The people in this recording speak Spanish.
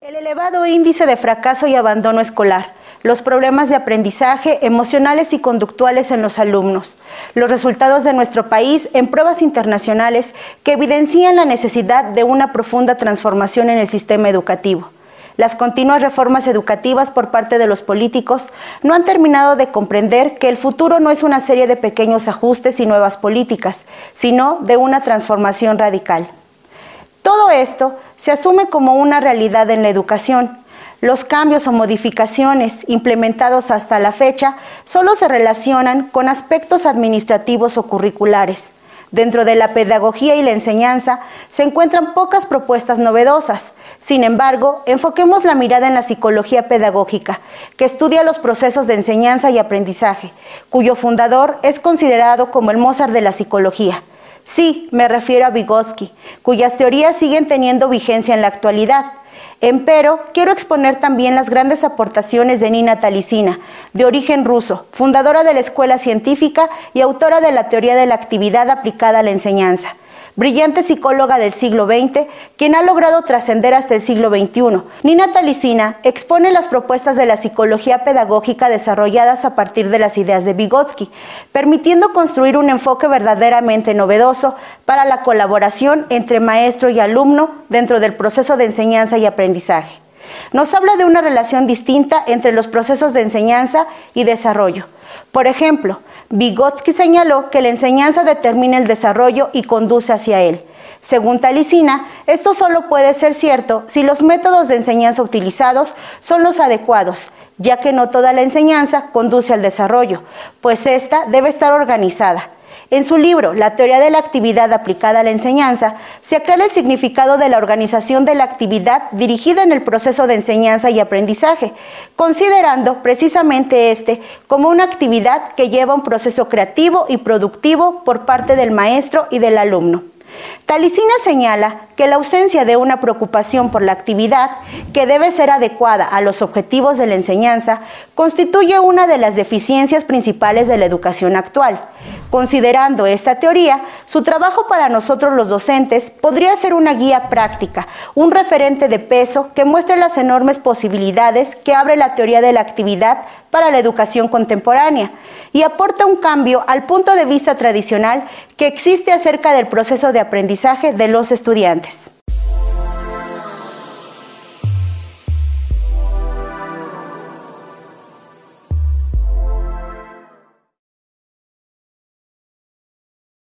El elevado índice de fracaso y abandono escolar, los problemas de aprendizaje emocionales y conductuales en los alumnos, los resultados de nuestro país en pruebas internacionales que evidencian la necesidad de una profunda transformación en el sistema educativo. Las continuas reformas educativas por parte de los políticos no han terminado de comprender que el futuro no es una serie de pequeños ajustes y nuevas políticas, sino de una transformación radical. Todo esto se asume como una realidad en la educación. Los cambios o modificaciones implementados hasta la fecha solo se relacionan con aspectos administrativos o curriculares. Dentro de la pedagogía y la enseñanza se encuentran pocas propuestas novedosas. Sin embargo, enfoquemos la mirada en la psicología pedagógica, que estudia los procesos de enseñanza y aprendizaje, cuyo fundador es considerado como el Mozart de la psicología. Sí, me refiero a Vygotsky, cuyas teorías siguen teniendo vigencia en la actualidad. Empero, quiero exponer también las grandes aportaciones de Nina Talicina, de origen ruso, fundadora de la Escuela Científica y autora de la teoría de la actividad aplicada a la enseñanza brillante psicóloga del siglo XX, quien ha logrado trascender hasta el siglo XXI. Nina Talicina expone las propuestas de la psicología pedagógica desarrolladas a partir de las ideas de Vygotsky, permitiendo construir un enfoque verdaderamente novedoso para la colaboración entre maestro y alumno dentro del proceso de enseñanza y aprendizaje. Nos habla de una relación distinta entre los procesos de enseñanza y desarrollo. Por ejemplo, Vygotsky señaló que la enseñanza determina el desarrollo y conduce hacia él. Según Talicina, esto solo puede ser cierto si los métodos de enseñanza utilizados son los adecuados, ya que no toda la enseñanza conduce al desarrollo, pues ésta debe estar organizada. En su libro La teoría de la actividad aplicada a la enseñanza, se aclara el significado de la organización de la actividad dirigida en el proceso de enseñanza y aprendizaje, considerando precisamente este como una actividad que lleva un proceso creativo y productivo por parte del maestro y del alumno. Talicina señala que la ausencia de una preocupación por la actividad, que debe ser adecuada a los objetivos de la enseñanza, constituye una de las deficiencias principales de la educación actual. Considerando esta teoría, su trabajo para nosotros los docentes podría ser una guía práctica, un referente de peso que muestre las enormes posibilidades que abre la teoría de la actividad para la educación contemporánea y aporta un cambio al punto de vista tradicional que existe acerca del proceso de aprendizaje de los estudiantes.